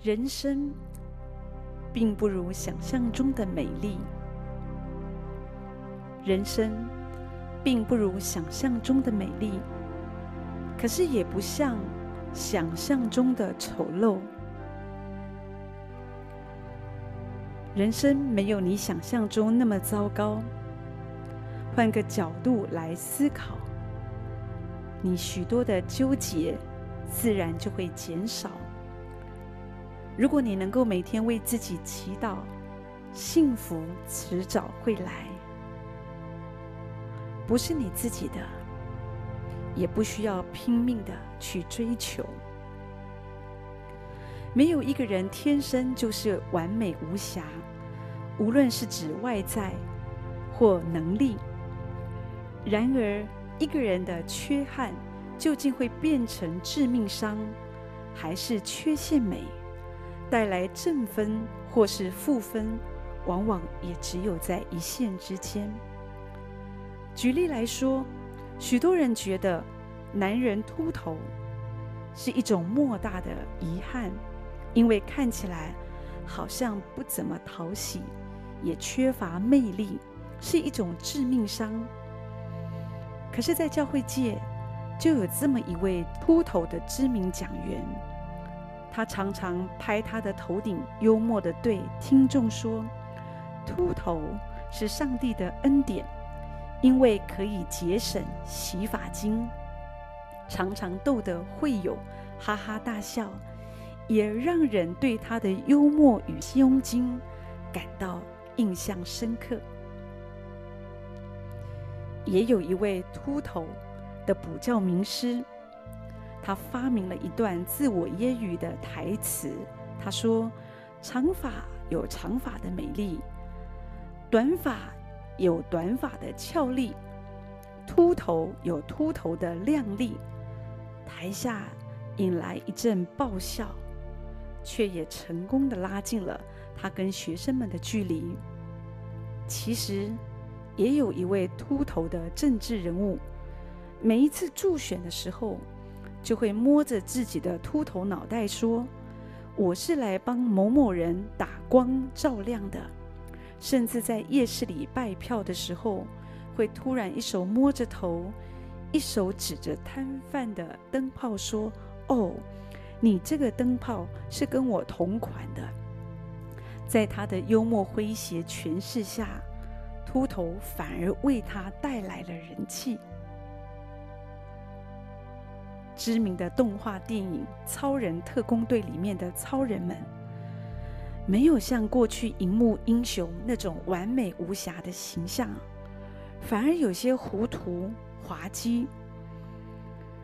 人生并不如想象中的美丽，人生并不如想象中的美丽，可是也不像想象中的丑陋。人生没有你想象中那么糟糕。换个角度来思考，你许多的纠结自然就会减少。如果你能够每天为自己祈祷，幸福迟早会来，不是你自己的，也不需要拼命的去追求。没有一个人天生就是完美无瑕，无论是指外在或能力。然而，一个人的缺憾究竟会变成致命伤，还是缺陷美，带来正分或是负分，往往也只有在一线之间。举例来说，许多人觉得男人秃头是一种莫大的遗憾，因为看起来好像不怎么讨喜，也缺乏魅力，是一种致命伤。可是，在教会界，就有这么一位秃头的知名讲员，他常常拍他的头顶，幽默地对听众说：“秃头是上帝的恩典，因为可以节省洗发精。”常常逗得会友哈哈大笑，也让人对他的幽默与胸襟感到印象深刻。也有一位秃头的补教名师，他发明了一段自我揶揄的台词。他说：“长发有长发的美丽，短发有短发的俏丽，秃头有秃头的靓丽。”台下引来一阵爆笑，却也成功的拉近了他跟学生们的距离。其实。也有一位秃头的政治人物，每一次助选的时候，就会摸着自己的秃头脑袋说：“我是来帮某某人打光照亮的。”甚至在夜市里拜票的时候，会突然一手摸着头，一手指着摊贩的灯泡说：“哦，你这个灯泡是跟我同款的。”在他的幽默诙谐诠释下。秃头反而为他带来了人气。知名的动画电影《超人特工队》里面的超人们，没有像过去荧幕英雄那种完美无瑕的形象，反而有些糊涂滑稽。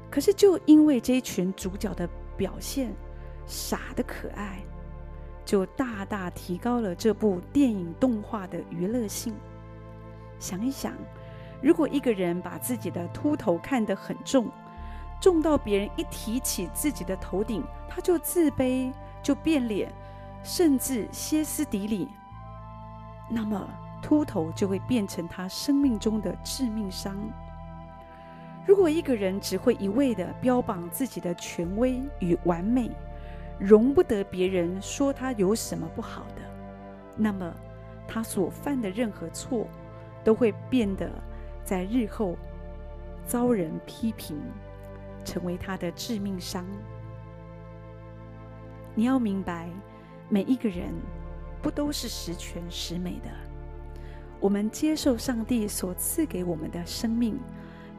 可是就因为这群主角的表现傻得可爱，就大大提高了这部电影动画的娱乐性。想一想，如果一个人把自己的秃头看得很重，重到别人一提起自己的头顶，他就自卑，就变脸，甚至歇斯底里，那么秃头就会变成他生命中的致命伤。如果一个人只会一味地标榜自己的权威与完美，容不得别人说他有什么不好的，那么他所犯的任何错，都会变得在日后遭人批评，成为他的致命伤。你要明白，每一个人不都是十全十美的。我们接受上帝所赐给我们的生命，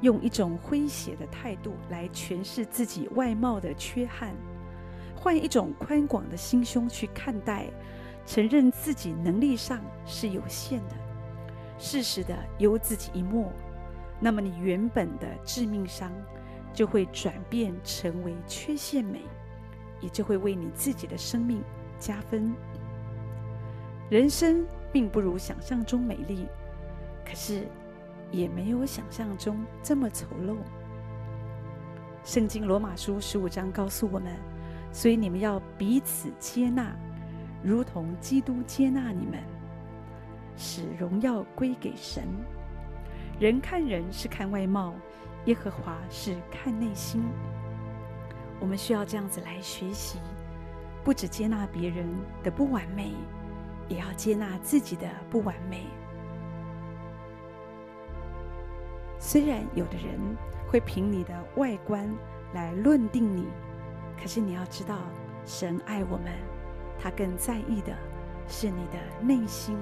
用一种诙谐的态度来诠释自己外貌的缺憾，换一种宽广的心胸去看待，承认自己能力上是有限的。适时的由自己一默，那么你原本的致命伤就会转变成为缺陷美，也就会为你自己的生命加分。人生并不如想象中美丽，可是也没有想象中这么丑陋。圣经罗马书十五章告诉我们，所以你们要彼此接纳，如同基督接纳你们。使荣耀归给神。人看人是看外貌，耶和华是看内心。我们需要这样子来学习，不只接纳别人的不完美，也要接纳自己的不完美。虽然有的人会凭你的外观来论定你，可是你要知道，神爱我们，他更在意的是你的内心。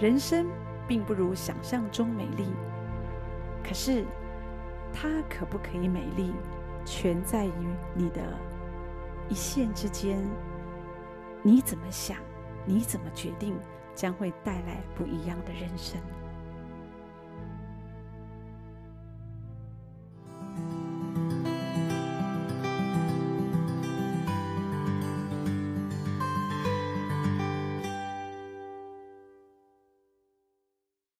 人生并不如想象中美丽，可是它可不可以美丽，全在于你的一线之间。你怎么想，你怎么决定，将会带来不一样的人生。